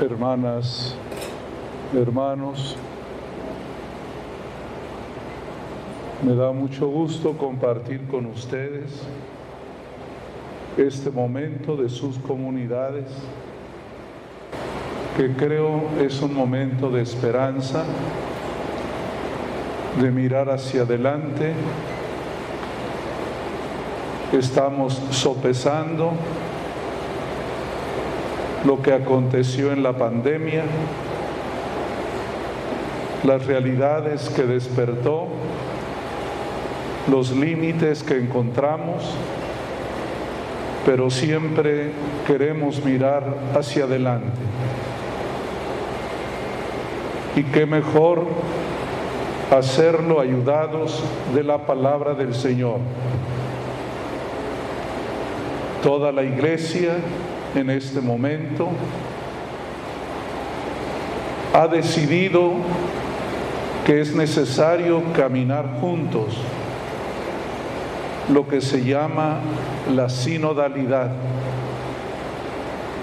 hermanas, hermanos. Me da mucho gusto compartir con ustedes este momento de sus comunidades, que creo es un momento de esperanza, de mirar hacia adelante. Estamos sopesando lo que aconteció en la pandemia, las realidades que despertó, los límites que encontramos, pero siempre queremos mirar hacia adelante. Y qué mejor hacerlo ayudados de la palabra del Señor. Toda la iglesia en este momento ha decidido que es necesario caminar juntos lo que se llama la sinodalidad.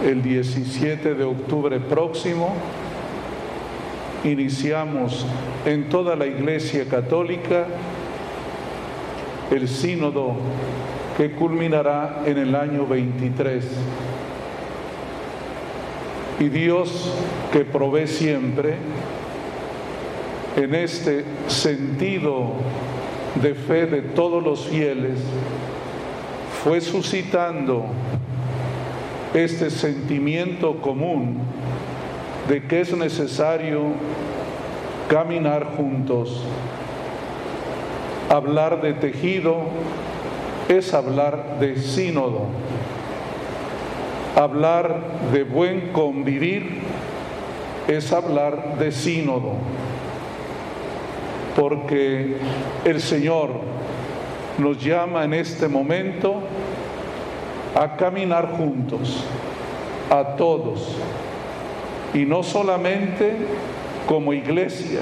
El 17 de octubre próximo iniciamos en toda la Iglesia Católica el sínodo que culminará en el año 23 y Dios que provee siempre en este sentido de fe de todos los fieles, fue suscitando este sentimiento común de que es necesario caminar juntos. Hablar de tejido es hablar de sínodo Hablar de buen convivir es hablar de sínodo, porque el Señor nos llama en este momento a caminar juntos, a todos, y no solamente como iglesia,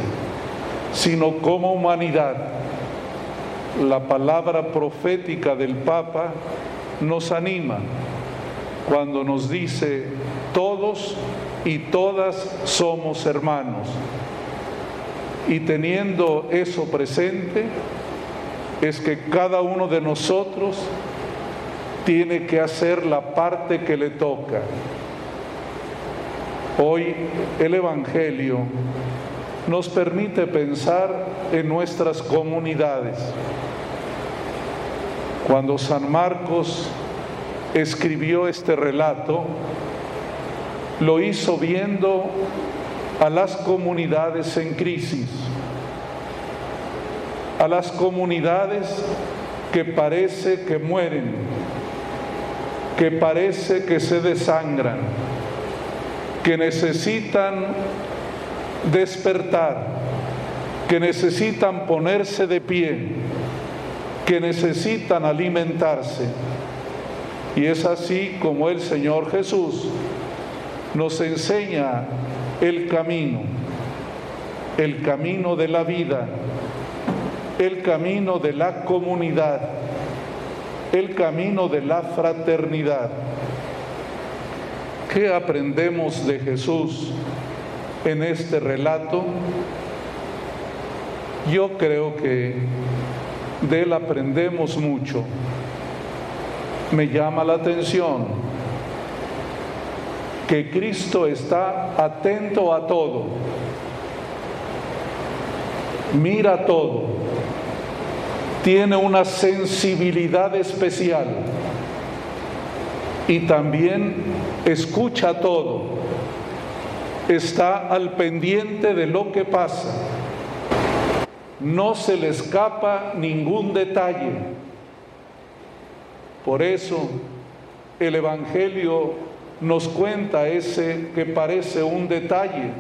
sino como humanidad. La palabra profética del Papa nos anima cuando nos dice, todos y todas somos hermanos. Y teniendo eso presente, es que cada uno de nosotros tiene que hacer la parte que le toca. Hoy el Evangelio nos permite pensar en nuestras comunidades. Cuando San Marcos escribió este relato, lo hizo viendo a las comunidades en crisis, a las comunidades que parece que mueren, que parece que se desangran, que necesitan despertar, que necesitan ponerse de pie, que necesitan alimentarse y es así como el Señor Jesús nos enseña el camino, el camino de la vida, el camino de la comunidad, el camino de la fraternidad. ¿Qué aprendemos de Jesús en este relato? Yo creo que de él aprendemos mucho me llama la atención que Cristo está atento a todo, mira todo, tiene una sensibilidad especial y también escucha todo, está al pendiente de lo que pasa, no se le escapa ningún detalle por eso el Evangelio nos cuenta ese que parece un detalle,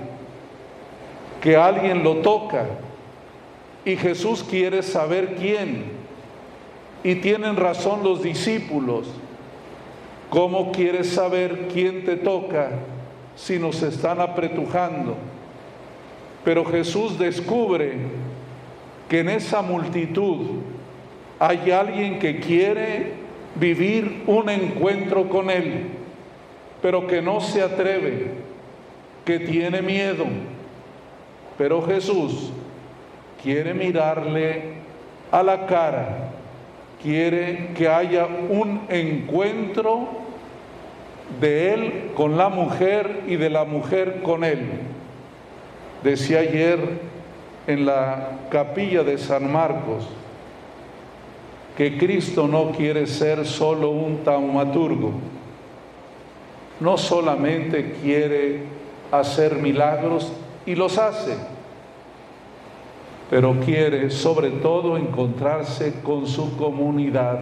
que alguien lo toca y Jesús quiere saber quién. Y tienen razón los discípulos. ¿Cómo quieres saber quién te toca si nos están apretujando? Pero Jesús descubre que en esa multitud hay alguien que quiere vivir un encuentro con Él, pero que no se atreve, que tiene miedo, pero Jesús quiere mirarle a la cara, quiere que haya un encuentro de él con la mujer y de la mujer con él. Decía ayer en la capilla de San Marcos que Cristo no quiere ser solo un taumaturgo, no solamente quiere hacer milagros y los hace, pero quiere sobre todo encontrarse con su comunidad.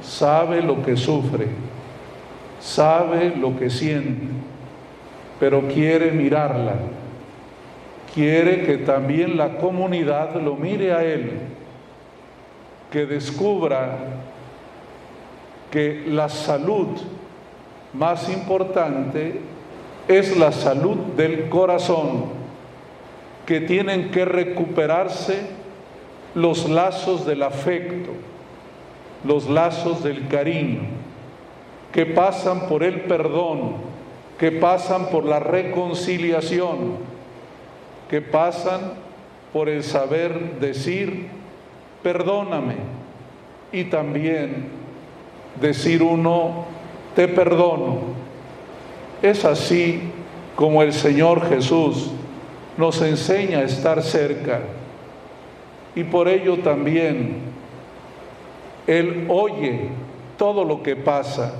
Sabe lo que sufre, sabe lo que siente, pero quiere mirarla. Quiere que también la comunidad lo mire a él, que descubra que la salud más importante es la salud del corazón, que tienen que recuperarse los lazos del afecto, los lazos del cariño, que pasan por el perdón, que pasan por la reconciliación, que pasan por el saber decir, perdóname, y también decir uno, te perdono. Es así como el Señor Jesús nos enseña a estar cerca. Y por ello también Él oye todo lo que pasa.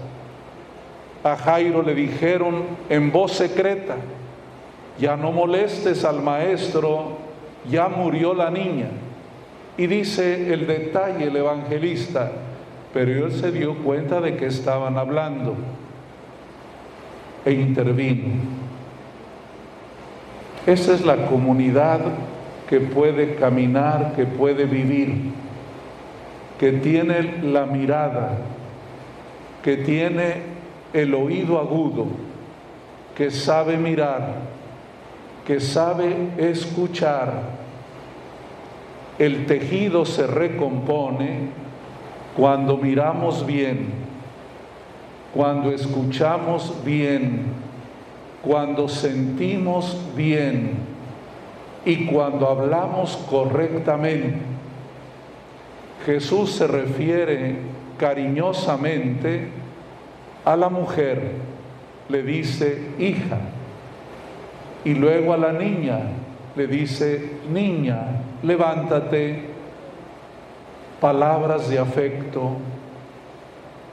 A Jairo le dijeron en voz secreta, ya no molestes al maestro, ya murió la niña. Y dice el detalle el evangelista, pero él se dio cuenta de que estaban hablando e intervino. Esa es la comunidad que puede caminar, que puede vivir, que tiene la mirada, que tiene el oído agudo, que sabe mirar, que sabe escuchar. El tejido se recompone cuando miramos bien cuando escuchamos bien, cuando sentimos bien y cuando hablamos correctamente. Jesús se refiere cariñosamente a la mujer, le dice hija, y luego a la niña le dice niña, levántate, palabras de afecto,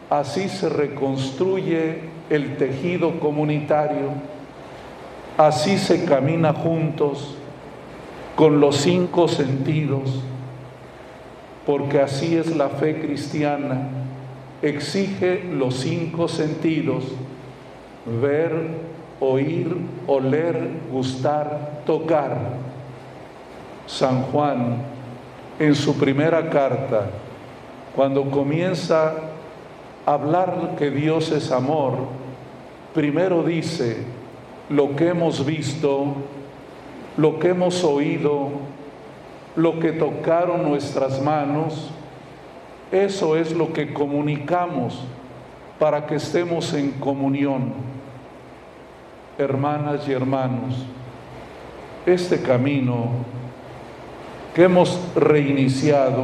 Así se reconstruye el tejido comunitario, así se camina juntos con los cinco sentidos, porque así es la fe cristiana, exige los cinco sentidos, ver, oír, oler, gustar, tocar. San Juan, en su primera carta, cuando comienza hablar que Dios es amor, primero dice lo que hemos visto, lo que hemos oído, lo que tocaron nuestras manos, eso es lo que comunicamos para que estemos en comunión. Hermanas y hermanos, este camino que hemos reiniciado,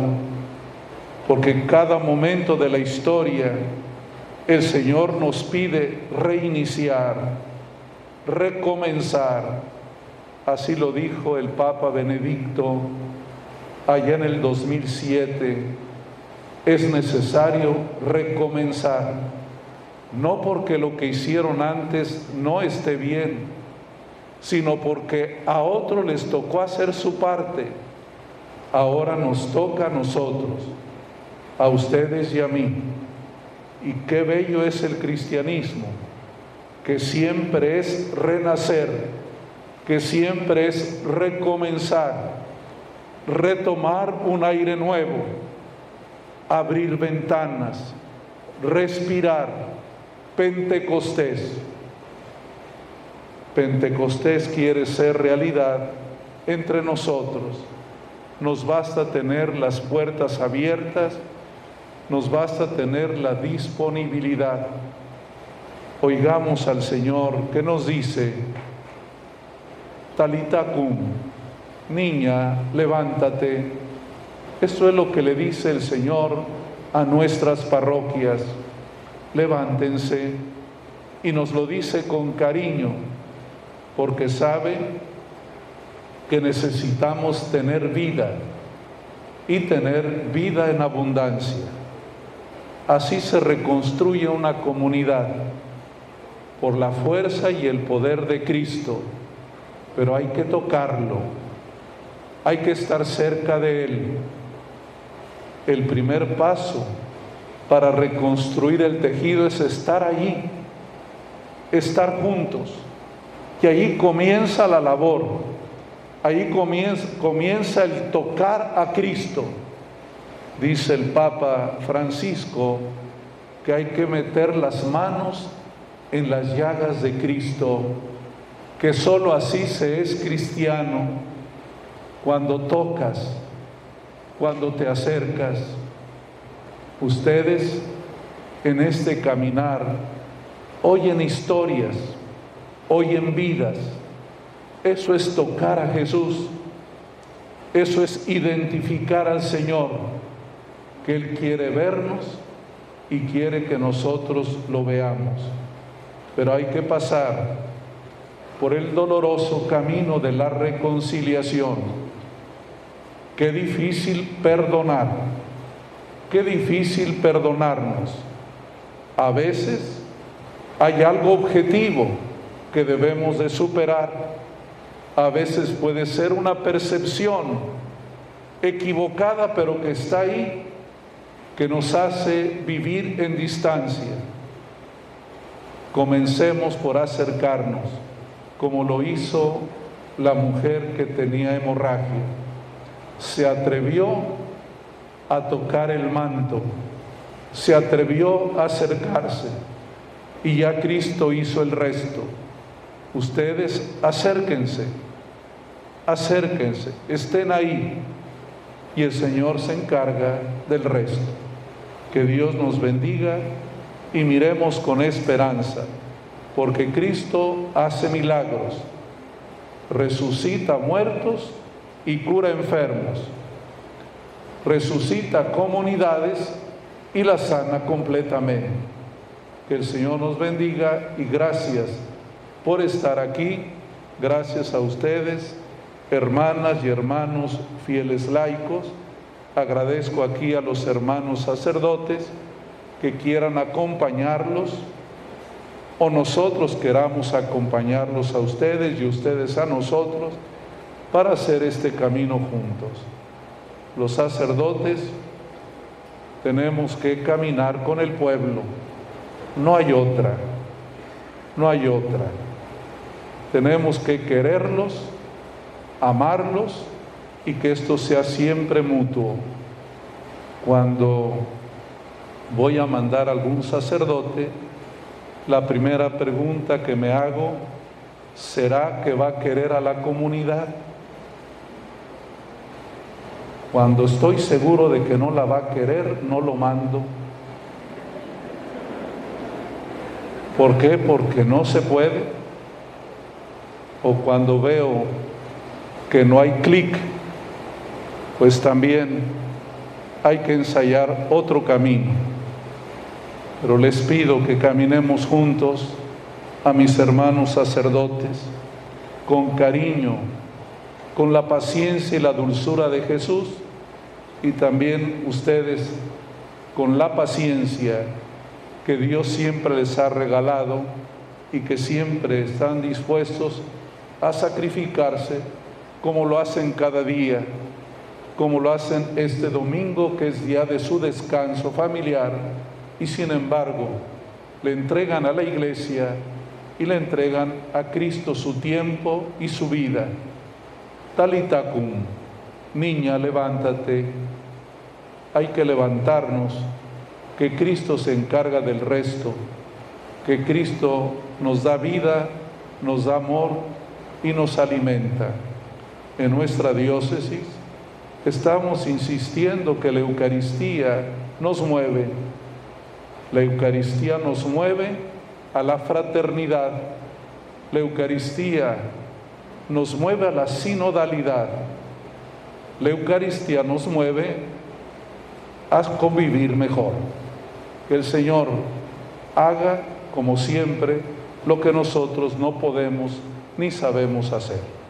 porque cada momento de la historia el Señor nos pide reiniciar, recomenzar. Así lo dijo el Papa Benedicto allá en el 2007. Es necesario recomenzar, no porque lo que hicieron antes no esté bien, sino porque a otros les tocó hacer su parte. Ahora nos toca a nosotros a ustedes y a mí. Y qué bello es el cristianismo, que siempre es renacer, que siempre es recomenzar, retomar un aire nuevo, abrir ventanas, respirar, Pentecostés. Pentecostés quiere ser realidad entre nosotros. Nos basta tener las puertas abiertas nos basta tener la disponibilidad. oigamos al Señor que nos dice, Talita cum, niña, levántate. Esto es lo que le dice el Señor a nuestras parroquias. Levántense y nos lo dice con cariño, porque sabe que necesitamos tener vida y tener vida en abundancia. Así se reconstruye una comunidad por la fuerza y el poder de Cristo, pero hay que tocarlo, hay que estar cerca de Él. El primer paso para reconstruir el tejido es estar allí, estar juntos. Y ahí comienza la labor, ahí comienza, comienza el tocar a Cristo. Dice el Papa Francisco que hay que meter las manos en las llagas de Cristo, que sólo así se es cristiano, cuando tocas, cuando te acercas. Ustedes en este caminar oyen historias, oyen vidas. Eso es tocar a Jesús. Eso es identificar al Señor que Él quiere vernos y quiere que nosotros lo veamos. Pero hay que pasar por el doloroso camino de la reconciliación. Qué difícil perdonar, qué difícil perdonarnos. A veces hay algo objetivo que debemos de superar. A veces puede ser una percepción equivocada, pero que está ahí que nos hace vivir en distancia. Comencemos por acercarnos, como lo hizo la mujer que tenía hemorragia. Se atrevió a tocar el manto, se atrevió a acercarse y ya Cristo hizo el resto. Ustedes acérquense, acérquense, estén ahí y el Señor se encarga del resto. Que Dios nos bendiga y miremos con esperanza, porque Cristo hace milagros, resucita muertos y cura enfermos, resucita comunidades y las sana completamente. Que el Señor nos bendiga y gracias por estar aquí, gracias a ustedes hermanas y hermanos fieles laicos, agradezco aquí a los hermanos sacerdotes que quieran acompañarlos o nosotros queramos acompañarlos a ustedes y ustedes a nosotros para hacer este camino juntos. Los sacerdotes tenemos que caminar con el pueblo, no hay otra, no hay otra. Tenemos que quererlos amarlos y que esto sea siempre mutuo. Cuando voy a mandar a algún sacerdote, la primera pregunta que me hago, ¿será que va a querer a la comunidad? Cuando estoy seguro de que no la va a querer, no lo mando. ¿Por qué? Porque no se puede. O cuando veo que no hay clic, pues también hay que ensayar otro camino. Pero les pido que caminemos juntos a mis hermanos sacerdotes con cariño, con la paciencia y la dulzura de Jesús y también ustedes con la paciencia que Dios siempre les ha regalado y que siempre están dispuestos a sacrificarse como lo hacen cada día, como lo hacen este domingo que es día de su descanso familiar y sin embargo le entregan a la iglesia y le entregan a Cristo su tiempo y su vida. Talitacum, niña, levántate. Hay que levantarnos, que Cristo se encarga del resto, que Cristo nos da vida, nos da amor y nos alimenta en nuestra diócesis, estamos insistiendo que la Eucaristía nos mueve. La Eucaristía nos mueve a la fraternidad. La Eucaristía nos mueve a la sinodalidad. La Eucaristía nos mueve a convivir mejor. Que el Señor haga, como siempre, lo que nosotros no podemos ni sabemos hacer.